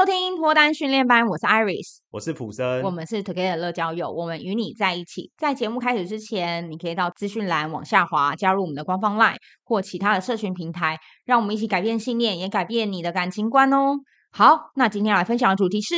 收听脱单训练班，我是 Iris，我是普森，我们是 Together 乐交友，我们与你在一起。在节目开始之前，你可以到资讯栏往下滑，加入我们的官方 LINE 或其他的社群平台，让我们一起改变信念，也改变你的感情观哦。好，那今天要来分享的主题是，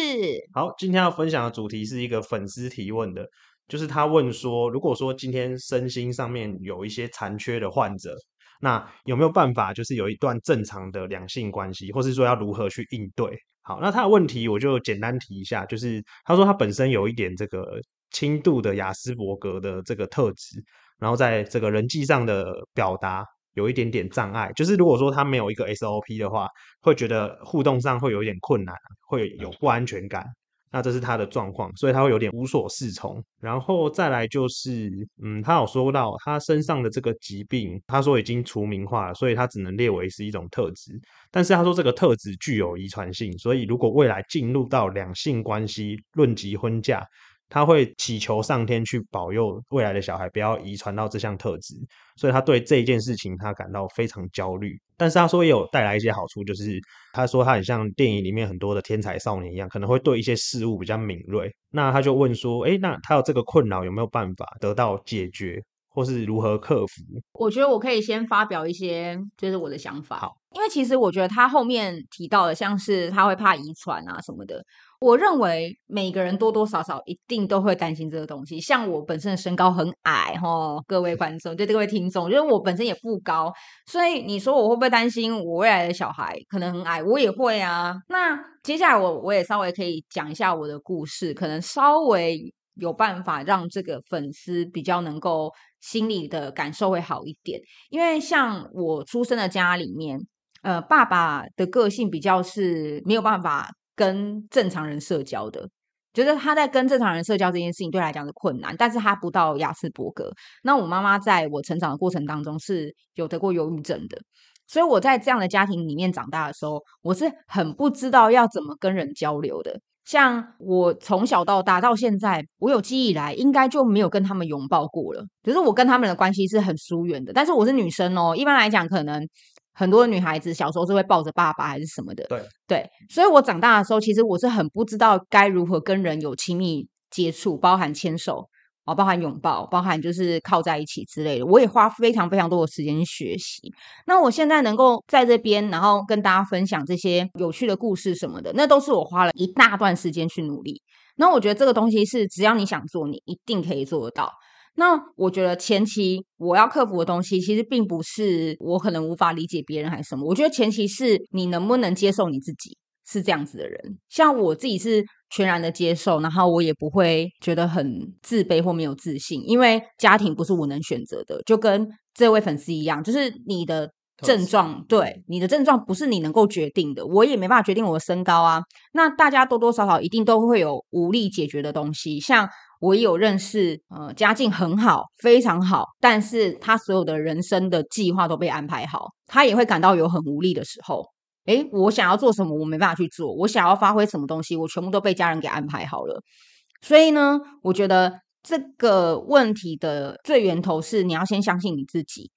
好，今天要分享的主题是一个粉丝提问的，就是他问说，如果说今天身心上面有一些残缺的患者，那有没有办法，就是有一段正常的两性关系，或是说要如何去应对？好，那他的问题我就简单提一下，就是他说他本身有一点这个轻度的雅斯伯格的这个特质，然后在这个人际上的表达有一点点障碍，就是如果说他没有一个 SOP 的话，会觉得互动上会有一点困难，会有不安全感。那这是他的状况，所以他会有点无所适从。然后再来就是，嗯，他有说到他身上的这个疾病，他说已经除名化了，所以他只能列为是一种特质。但是他说这个特质具有遗传性，所以如果未来进入到两性关系，论及婚嫁。他会祈求上天去保佑未来的小孩不要遗传到这项特质，所以他对这一件事情他感到非常焦虑。但是他说也有带来一些好处，就是他说他很像电影里面很多的天才少年一样，可能会对一些事物比较敏锐。那他就问说：“诶，那他有这个困扰有没有办法得到解决，或是如何克服？”我觉得我可以先发表一些就是我的想法。好，因为其实我觉得他后面提到的像是他会怕遗传啊什么的。我认为每个人多多少少一定都会担心这个东西。像我本身的身高很矮，哈，各位观众，对各位听众，因为我本身也不高，所以你说我会不会担心我未来的小孩可能很矮？我也会啊。那接下来我我也稍微可以讲一下我的故事，可能稍微有办法让这个粉丝比较能够心里的感受会好一点。因为像我出生的家里面，呃，爸爸的个性比较是没有办法。跟正常人社交的，觉得他在跟正常人社交这件事情对他来讲是困难，但是他不到亚斯伯格。那我妈妈在我成长的过程当中是有得过忧郁症的，所以我在这样的家庭里面长大的时候，我是很不知道要怎么跟人交流的。像我从小到大到现在，我有记忆以来，应该就没有跟他们拥抱过了。就是我跟他们的关系是很疏远的，但是我是女生哦，一般来讲可能。很多女孩子小时候是会抱着爸爸还是什么的，对对，所以我长大的时候，其实我是很不知道该如何跟人有亲密接触，包含牵手啊，包含拥抱，包含就是靠在一起之类的。我也花非常非常多的时间去学习。那我现在能够在这边，然后跟大家分享这些有趣的故事什么的，那都是我花了一大段时间去努力。那我觉得这个东西是只要你想做，你一定可以做得到。那我觉得前期我要克服的东西，其实并不是我可能无法理解别人还是什么。我觉得前期是你能不能接受你自己是这样子的人。像我自己是全然的接受，然后我也不会觉得很自卑或没有自信，因为家庭不是我能选择的。就跟这位粉丝一样，就是你的症状，对，你的症状不是你能够决定的。我也没办法决定我的身高啊。那大家多多少少一定都会有无力解决的东西，像。我有认识，呃，家境很好，非常好，但是他所有的人生的计划都被安排好，他也会感到有很无力的时候。诶，我想要做什么，我没办法去做；我想要发挥什么东西，我全部都被家人给安排好了。所以呢，我觉得这个问题的最源头是你要先相信你自己。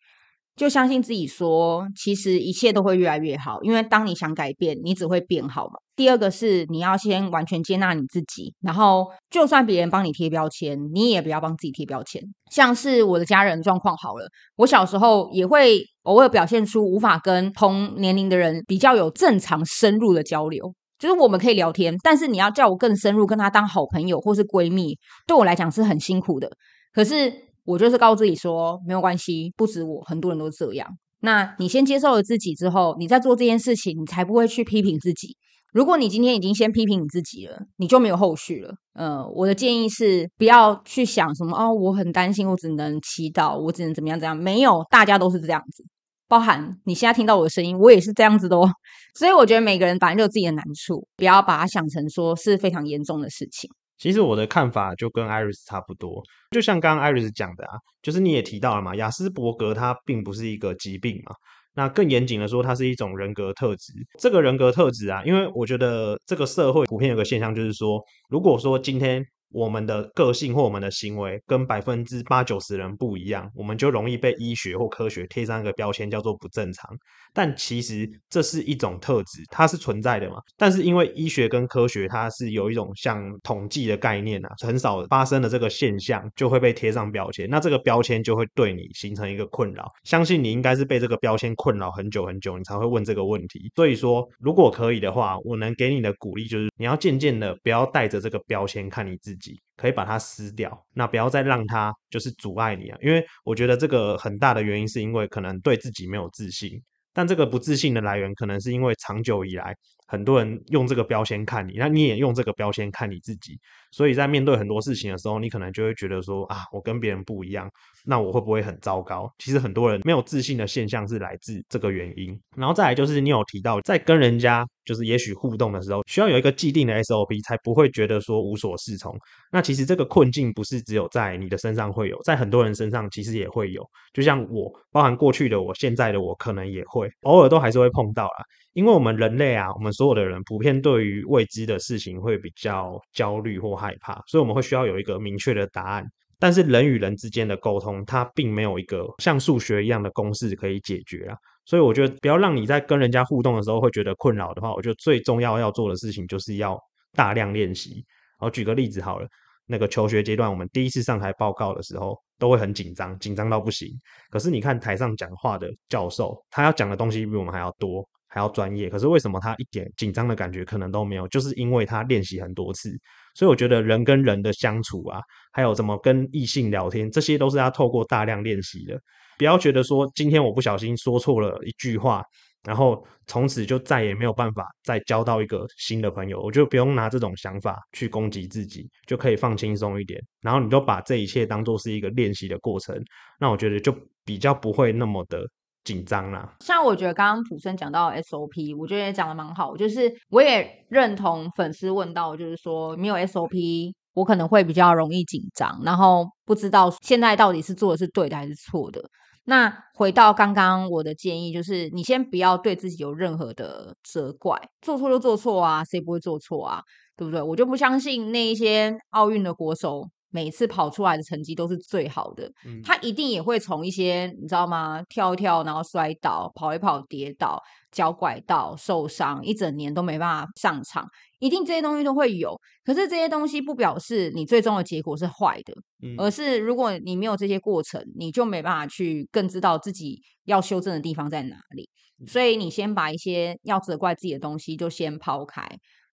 就相信自己说，其实一切都会越来越好，因为当你想改变，你只会变好嘛。第二个是你要先完全接纳你自己，然后就算别人帮你贴标签，你也不要帮自己贴标签。像是我的家人状况好了，我小时候也会偶尔表现出无法跟同年龄的人比较有正常深入的交流，就是我们可以聊天，但是你要叫我更深入跟他当好朋友或是闺蜜，对我来讲是很辛苦的。可是。我就是告诉自己说，没有关系，不止我，很多人都这样。那你先接受了自己之后，你再做这件事情，你才不会去批评自己。如果你今天已经先批评你自己了，你就没有后续了。呃，我的建议是不要去想什么哦，我很担心，我只能祈祷，我只能怎么样怎样。没有，大家都是这样子，包含你现在听到我的声音，我也是这样子的哦。所以我觉得每个人反正就有自己的难处，不要把它想成说是非常严重的事情。其实我的看法就跟 Iris 差不多，就像刚刚 Iris 讲的啊，就是你也提到了嘛，雅斯伯格它并不是一个疾病嘛，那更严谨的说，它是一种人格特质。这个人格特质啊，因为我觉得这个社会普遍有个现象，就是说，如果说今天我们的个性或我们的行为跟百分之八九十人不一样，我们就容易被医学或科学贴上一个标签，叫做不正常。但其实这是一种特质，它是存在的嘛。但是因为医学跟科学它是有一种像统计的概念啊，很少发生的这个现象就会被贴上标签，那这个标签就会对你形成一个困扰。相信你应该是被这个标签困扰很久很久，你才会问这个问题。所以说，如果可以的话，我能给你的鼓励就是，你要渐渐的不要带着这个标签看你自己可以把它撕掉，那不要再让它就是阻碍你啊，因为我觉得这个很大的原因是因为可能对自己没有自信，但这个不自信的来源可能是因为长久以来很多人用这个标签看你，那你也用这个标签看你自己，所以在面对很多事情的时候，你可能就会觉得说啊，我跟别人不一样。那我会不会很糟糕？其实很多人没有自信的现象是来自这个原因。然后再来就是你有提到，在跟人家就是也许互动的时候，需要有一个既定的 SOP，才不会觉得说无所适从。那其实这个困境不是只有在你的身上会有，在很多人身上其实也会有。就像我，包含过去的我、现在的我，可能也会偶尔都还是会碰到啦。因为我们人类啊，我们所有的人普遍对于未知的事情会比较焦虑或害怕，所以我们会需要有一个明确的答案。但是人与人之间的沟通，它并没有一个像数学一样的公式可以解决啊。所以我觉得，不要让你在跟人家互动的时候会觉得困扰的话，我觉得最重要要做的事情就是要大量练习。我，举个例子好了，那个求学阶段，我们第一次上台报告的时候，都会很紧张，紧张到不行。可是你看台上讲话的教授，他要讲的东西比我们还要多。还要专业，可是为什么他一点紧张的感觉可能都没有？就是因为他练习很多次，所以我觉得人跟人的相处啊，还有怎么跟异性聊天，这些都是他透过大量练习的。不要觉得说今天我不小心说错了一句话，然后从此就再也没有办法再交到一个新的朋友。我就不用拿这种想法去攻击自己，就可以放轻松一点。然后你就把这一切当做是一个练习的过程，那我觉得就比较不会那么的。紧张啦，像我觉得刚刚普森讲到 SOP，我觉得也讲的蛮好。就是我也认同粉丝问到，就是说没有 SOP，我可能会比较容易紧张，然后不知道现在到底是做的是对的还是错的。那回到刚刚我的建议，就是你先不要对自己有任何的责怪，做错就做错啊，谁不会做错啊？对不对？我就不相信那一些奥运的国手。每次跑出来的成绩都是最好的，嗯，他一定也会从一些你知道吗？跳一跳，然后摔倒，跑一跑，跌倒，脚拐到受伤，一整年都没办法上场，一定这些东西都会有。可是这些东西不表示你最终的结果是坏的，嗯，而是如果你没有这些过程，你就没办法去更知道自己要修正的地方在哪里。所以你先把一些要责怪自己的东西就先抛开。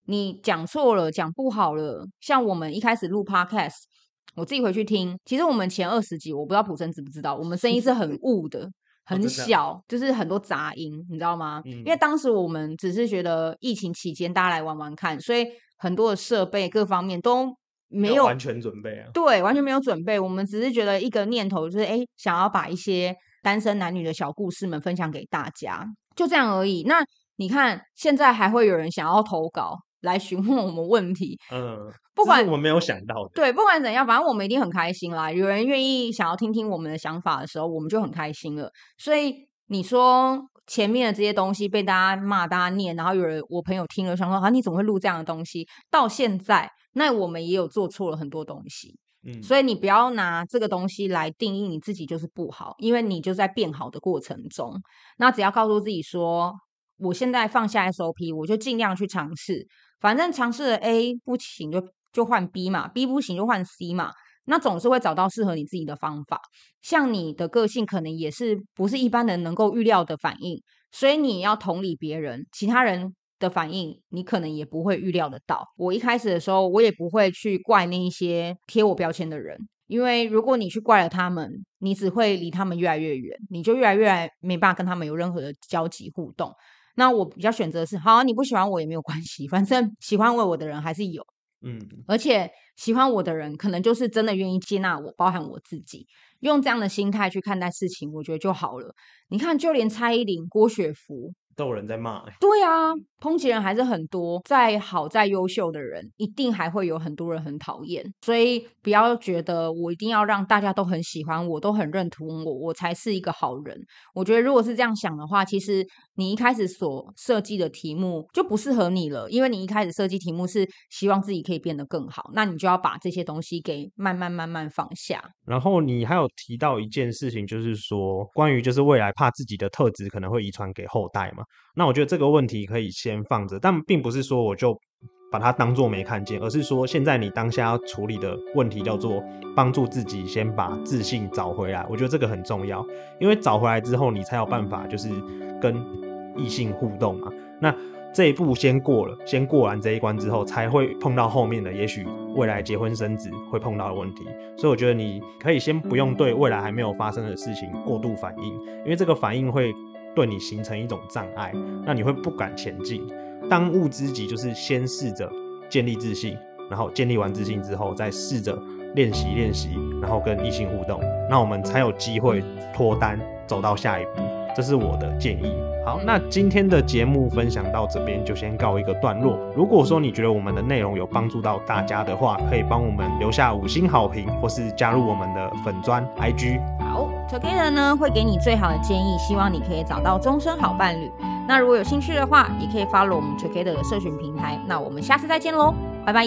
你讲错了，讲不好了，像我们一开始录 Podcast。我自己回去听，其实我们前二十集，我不知道普生知不知道，我们声音是很 雾的，很小，哦、就是很多杂音，你知道吗？嗯、因为当时我们只是觉得疫情期间大家来玩玩看，所以很多的设备各方面都没有，没有完全准备啊。对，完全没有准备。我们只是觉得一个念头，就是哎，想要把一些单身男女的小故事们分享给大家，就这样而已。那你看，现在还会有人想要投稿。来询问我们问题，嗯，不管我们没有想到的，对，不管怎样，反正我们一定很开心啦。有人愿意想要听听我们的想法的时候，我们就很开心了。所以你说前面的这些东西被大家骂、大家念，然后有人我朋友听了想说啊，你怎么会录这样的东西？到现在，那我们也有做错了很多东西，嗯，所以你不要拿这个东西来定义你自己就是不好，因为你就在变好的过程中。那只要告诉自己说，我现在放下 SOP，我就尽量去尝试。反正尝试了 A 不行就就换 B 嘛，B 不行就换 C 嘛，那总是会找到适合你自己的方法。像你的个性可能也是不是一般人能够预料的反应，所以你要同理别人，其他人的反应你可能也不会预料得到。我一开始的时候，我也不会去怪那一些贴我标签的人，因为如果你去怪了他们，你只会离他们越来越远，你就越来越来没办法跟他们有任何的交集互动。那我比较选择是，好，你不喜欢我也没有关系，反正喜欢我的人还是有，嗯，而且喜欢我的人可能就是真的愿意接纳我，包含我自己，用这样的心态去看待事情，我觉得就好了。你看，就连蔡依林、郭雪芙都有人在骂、欸。对啊，抨击人还是很多，再好再优秀的人，一定还会有很多人很讨厌。所以不要觉得我一定要让大家都很喜欢我，都很认同我，我才是一个好人。我觉得如果是这样想的话，其实你一开始所设计的题目就不适合你了，因为你一开始设计题目是希望自己可以变得更好，那你就要把这些东西给慢慢慢慢放下。然后你还有提到一件事情，就是说关于就是未来怕自己的特质可能会遗传给后代嘛。那我觉得这个问题可以先放着，但并不是说我就把它当做没看见，而是说现在你当下要处理的问题叫做帮助自己先把自信找回来。我觉得这个很重要，因为找回来之后，你才有办法就是跟异性互动嘛。那这一步先过了，先过完这一关之后，才会碰到后面的，也许未来结婚生子会碰到的问题。所以我觉得你可以先不用对未来还没有发生的事情过度反应，因为这个反应会。对你形成一种障碍，那你会不敢前进。当务之急就是先试着建立自信，然后建立完自信之后，再试着练习练习，然后跟异性互动，那我们才有机会脱单走到下一步。这是我的建议。好，那今天的节目分享到这边就先告一个段落。如果说你觉得我们的内容有帮助到大家的话，可以帮我们留下五星好评，或是加入我们的粉砖 IG。，Together 呢会给你最好的建议，希望你可以找到终身好伴侣。那如果有兴趣的话，也可以 follow 我们 Together 的社群平台。那我们下次再见喽，拜拜。